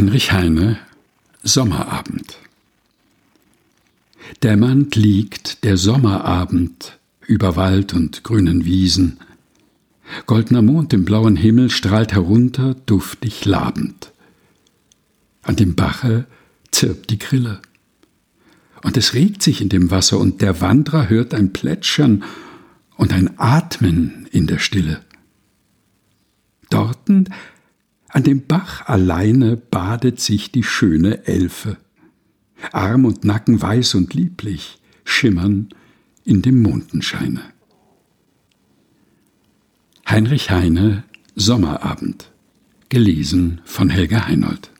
Heinrich Heine Sommerabend Dämmernd liegt der Sommerabend über Wald und grünen Wiesen. Goldner Mond im blauen Himmel strahlt herunter, duftig labend. An dem Bache zirpt die Grille. Und es regt sich in dem Wasser, und der Wanderer hört ein Plätschern und ein Atmen in der Stille. Dorten an dem Bach alleine badet sich die schöne Elfe. Arm und Nacken weiß und lieblich schimmern in dem Mondenscheine. Heinrich Heine Sommerabend gelesen von Helga Heinold